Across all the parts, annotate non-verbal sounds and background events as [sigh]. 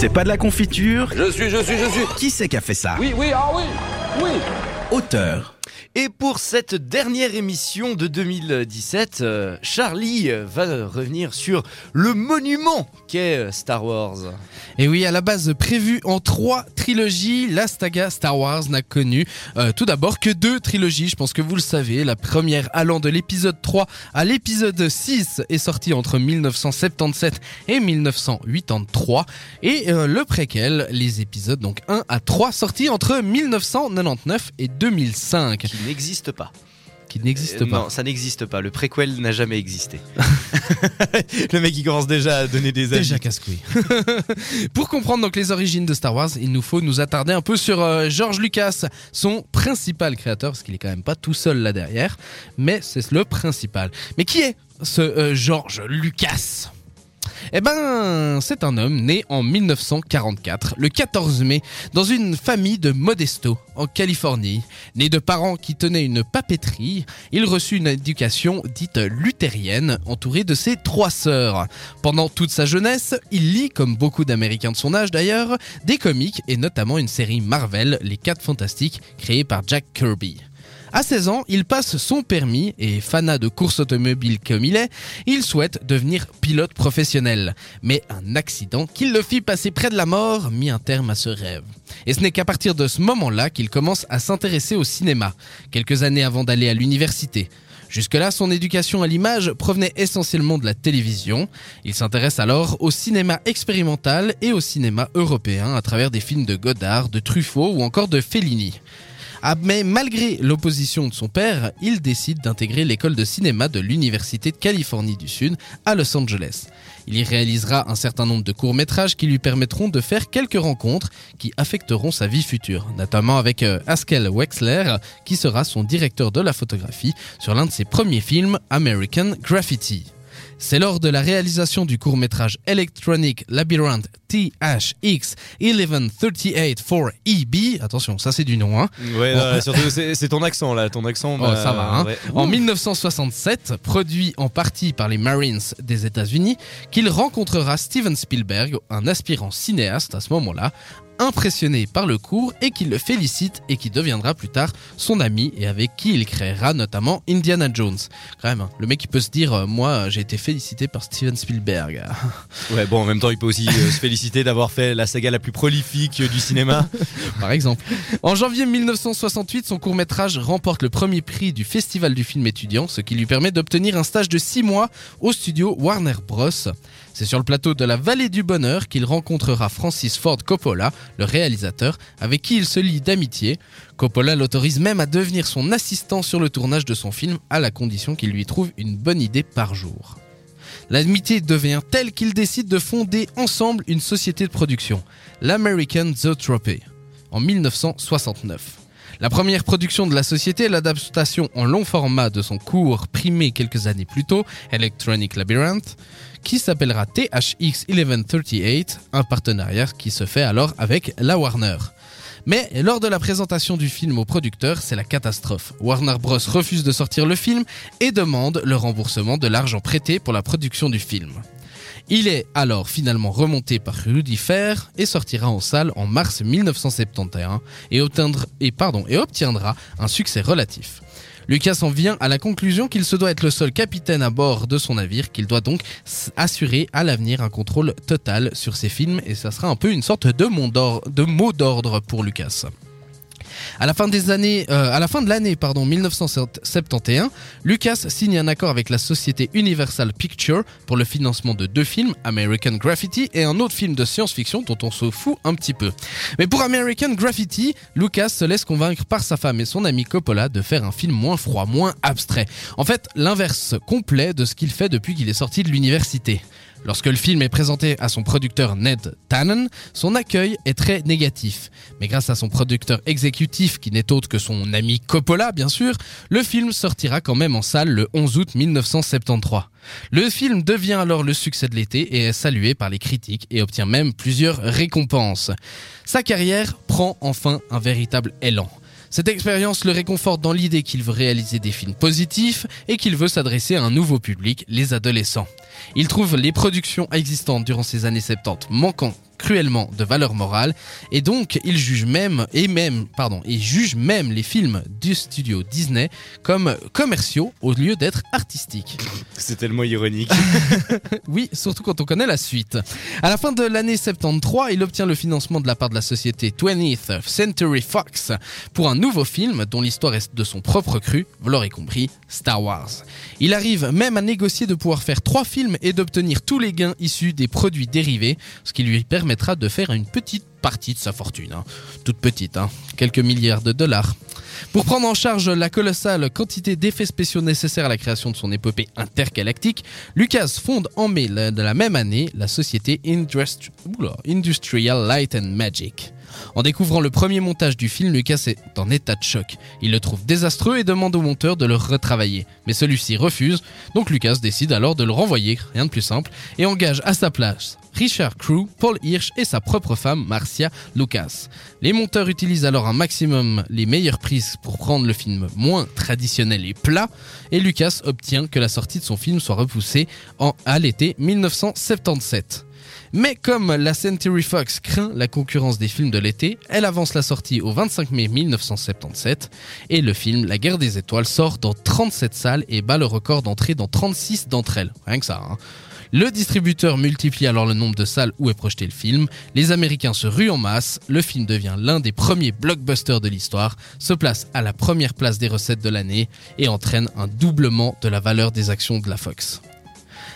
C'est pas de la confiture Je suis, je suis, je suis. Qui c'est qui a fait ça Oui, oui, ah oui, oui. Auteur. Et pour cette dernière émission de 2017, euh, Charlie va revenir sur le monument qu'est euh, Star Wars. Et oui, à la base prévu en trois trilogies, la saga Star Wars n'a connu euh, tout d'abord que deux trilogies, je pense que vous le savez. La première allant de l'épisode 3 à l'épisode 6 est sortie entre 1977 et 1983. Et euh, le préquel, les épisodes donc 1 à 3 sortis entre 1999 et 2005. Qui n'existe pas. Qui n'existe Euh, pas. Non, ça n'existe pas. Le préquel n'a jamais existé. [laughs] [laughs] le mec, il commence déjà à donner des avis. Déjà casse-couille. [laughs] Pour comprendre donc les origines de Star Wars, il nous faut nous attarder un peu sur euh, George Lucas, son principal créateur, parce qu'il est quand même pas tout seul là derrière, mais c'est le principal. Mais qui est ce euh, George Lucas? Eh ben, c'est un homme né en 1944, le 14 mai, dans une famille de Modesto, en Californie. Né de parents qui tenaient une papeterie, il reçut une éducation dite luthérienne, entouré de ses trois sœurs. Pendant toute sa jeunesse, il lit, comme beaucoup d'Américains de son âge d'ailleurs, des comics et notamment une série Marvel, Les 4 Fantastiques, créée par Jack Kirby. À 16 ans, il passe son permis et fanat de course automobile comme il est, il souhaite devenir pilote professionnel. Mais un accident qui le fit passer près de la mort mit un terme à ce rêve. Et ce n'est qu'à partir de ce moment-là qu'il commence à s'intéresser au cinéma, quelques années avant d'aller à l'université. Jusque-là, son éducation à l'image provenait essentiellement de la télévision. Il s'intéresse alors au cinéma expérimental et au cinéma européen à travers des films de Godard, de Truffaut ou encore de Fellini. Ah, mais malgré l'opposition de son père, il décide d'intégrer l'école de cinéma de l'Université de Californie du Sud à Los Angeles. Il y réalisera un certain nombre de courts-métrages qui lui permettront de faire quelques rencontres qui affecteront sa vie future, notamment avec euh, Haskell Wexler, qui sera son directeur de la photographie sur l'un de ses premiers films, American Graffiti. C'est lors de la réalisation du court-métrage Electronic Labyrinth THX 1138 for EB, attention, ça c'est du nom, hein, Ouais, Bon. surtout, c'est ton accent là. Ton accent. Oh, bah, ça va, hein. ouais. En 1967, produit en partie par les Marines des États-Unis, qu'il rencontrera Steven Spielberg, un aspirant cinéaste à ce moment-là, impressionné par le cours et qui le félicite et qui deviendra plus tard son ami et avec qui il créera notamment Indiana Jones. Quand même, hein, le mec il peut se dire, euh, moi j'ai été félicité par Steven Spielberg. [laughs] Ouais, bon, en même temps, il peut aussi euh, se féliciter d'avoir fait la saga la plus prolifique euh, du cinéma. [laughs] par exemple. En janvier 1968, son court-métrage remporte le premier prix du Festival du film étudiant, ce qui lui permet d'obtenir un stage de 6 mois au studio Warner Bros. C'est sur le plateau de la Vallée du Bonheur qu'il rencontrera Francis Ford Coppola, le réalisateur, avec qui il se lie d'amitié. Coppola l'autorise même à devenir son assistant sur le tournage de son film, à la condition qu'il lui trouve une bonne idée par jour. L'amitié devient telle qu'ils décident de fonder ensemble une société de production, l'American Zoetrope, en 1969. La première production de la société est l'adaptation en long format de son cours primé quelques années plus tôt, Electronic Labyrinth, qui s'appellera THX 1138, un partenariat qui se fait alors avec la Warner. Mais lors de la présentation du film au producteur, c'est la catastrophe. Warner Bros refuse de sortir le film et demande le remboursement de l'argent prêté pour la production du film. Il est alors finalement remonté par Rudy Fair et sortira en salle en mars 1971 et, obtiendra, un succès relatif. Lucas en vient à la conclusion qu'il se doit être le seul capitaine à bord de son navire, qu'il doit donc assurer à l'avenir un contrôle total sur ses films et ça sera un peu une sorte de mot d'ordre pour Lucas. À la fin des années, euh, à la fin de l'année pardon 1971, Lucas signe un accord avec la société Universal Pictures pour le financement de deux films, American Graffiti et un autre film de science-fiction dont on se fout un petit peu. Mais pour American Graffiti, Lucas se laisse convaincre par sa femme et son ami Coppola de faire un film moins froid, moins abstrait. En fait, l'inverse complet de ce qu'il fait depuis qu'il est sorti de l'université. Lorsque le film est présenté à son producteur Ned Tannen, son accueil est très négatif. Mais grâce à son producteur exécutif, qui n'est autre que son ami Coppola, bien sûr, le film sortira quand même en salle le 11 août 1973. Le film devient alors le succès de l'été et est salué par les critiques et obtient même plusieurs récompenses. Sa carrière prend enfin un véritable élan. Cette expérience le réconforte dans l'idée qu'il veut réaliser des films positifs et qu'il veut s'adresser à un nouveau public, les adolescents. Il trouve les productions existantes durant ces années 70 manquant cruellement de valeur morale et donc il juge même et même pardon, il juge même les films du studio Disney comme commerciaux au lieu d'être artistiques. C'est tellement ironique. [laughs] Oui, surtout quand on connaît la suite. À la fin de l'année 73, il obtient le financement de la part de la société 20th Century Fox pour un nouveau film dont l'histoire est de son propre cru, vous l'aurez compris, Star Wars. Il arrive même à négocier de pouvoir faire trois films et d'obtenir tous les gains issus des produits dérivés, ce qui lui permettra de faire une petite partie de sa fortune. hein. Toute petite, hein. quelques milliards de dollars. Pour prendre en charge la colossale quantité d'effets spéciaux nécessaires à la création de son épopée intergalactique, Lucas fonde en mai de la même année la société Industrial Light and Magic. En découvrant le premier montage du film, Lucas est en état de choc. Il le trouve désastreux et demande au monteur de le retravailler. Mais celui-ci refuse, donc Lucas décide alors de le renvoyer, rien de plus simple, et engage à sa place Richard Crew, Paul Hirsch et sa propre femme Marcia Lucas. Les monteurs utilisent alors un maximum les meilleures prises pour rendre le film moins traditionnel et plat, et Lucas obtient que la sortie de son film soit repoussée en, à l'été 1977. Mais comme la Century Fox craint la concurrence des films de l'été, elle avance la sortie au 25 mai 1977 et le film La guerre des étoiles sort dans 37 salles et bat le record d'entrée dans 36 d'entre elles. Rien que ça. hein. Le distributeur multiplie alors le nombre de salles où est projeté le film, les Américains se ruent en masse, le film devient l'un des premiers blockbusters de l'histoire, se place à la première place des recettes de l'année et entraîne un doublement de la valeur des actions de la Fox.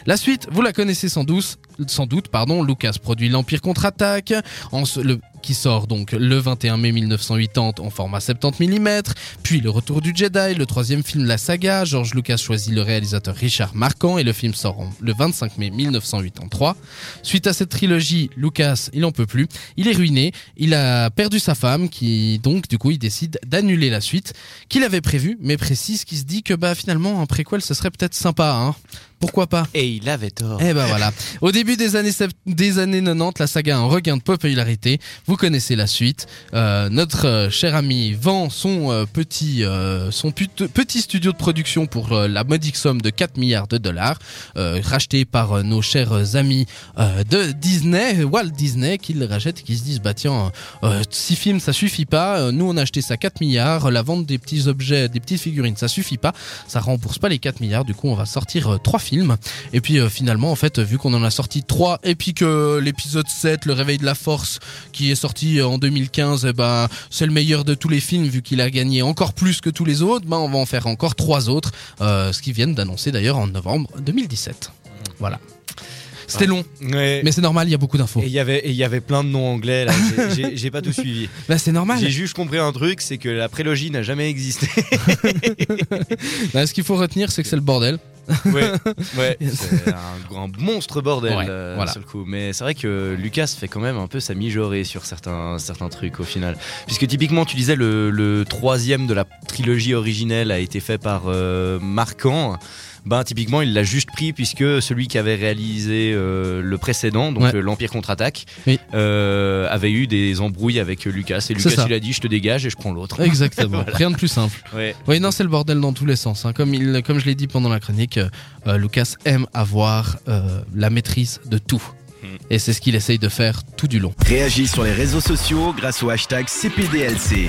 La suite, vous la connaissez sans doute, sans doute pardon, Lucas produit l'Empire contre-attaque, qui sort donc le 21 mai 1980 en format 70 mm, puis Le Retour du Jedi, le troisième film de la saga, George Lucas choisit le réalisateur Richard Marquand et le film sort le 25 mai 1983. Suite à cette trilogie, Lucas, il en peut plus, il est ruiné, il a perdu sa femme, qui donc du coup il décide d'annuler la suite qu'il avait prévue, mais précise qu'il se dit que bah finalement un préquel ce serait peut-être sympa, hein. Pourquoi pas? Et il avait tort. eh ben voilà. Au début des années, des années 90, la saga a un regain de popularité. Vous connaissez la suite. Euh, notre euh, cher ami vend son euh, petit son petit studio de production pour la modique somme de 4 milliards de dollars, racheté par nos chers amis de Disney, Walt Disney, qui le rachètent et qui se disent bah tiens, euh, six films ça suffit pas. Nous on a acheté ça 4 milliards. La vente des petits objets, des petites figurines, ça suffit pas. Ça rembourse pas les 4 milliards. Du coup on va sortir euh, trois films. Et puis finalement, en fait, vu qu'on en a sorti 3 et puis que l'épisode 7, Le Réveil de la Force, qui est sorti euh, en 2015, eh ben, c'est le meilleur de tous les films vu qu'il a gagné encore plus que tous les autres, ben, on va en faire encore trois autres, euh, ce qu'ils viennent d'annoncer d'ailleurs en novembre 2017. Voilà. C'était long, Ouais. mais c'est normal, il y a beaucoup d'infos. Et il y avait plein de noms anglais là. J'ai pas tout suivi. [laughs] Bah, c'est normal. J'ai juste compris un truc, c'est que la prélogie n'a jamais existé. [laughs] Bah, ce qu'il faut retenir, c'est que c'est le bordel. Ouais, [laughs] ouais. C'est un, un monstre bordel Ouais, euh, voilà. sur le coup. Mais c'est vrai que Lucas fait quand même un peu sa mijaurée sur certains certains trucs au final. Puisque typiquement, tu disais le, le troisième de la trilogie originelle a été fait par euh, Marquand. Ben typiquement, il l'a juste pris puisque celui qui avait réalisé euh, le précédent, donc Ouais. euh, l'Empire contre-attaque, Oui. euh, avait eu des embrouilles avec Lucas. Et Lucas, il a dit, je te dégage et je prends l'autre. Exactement. [laughs] Voilà. Rien de plus simple. Ouais. Oui, non, c'est le bordel dans tous les sens. hein. Comme, il, comme je l'ai dit pendant la chronique, euh, Lucas aime avoir euh, la maîtrise de tout. Hmm. Et c'est ce qu'il essaye de faire tout du long. Réagis sur les réseaux sociaux grâce au hashtag CPDLC.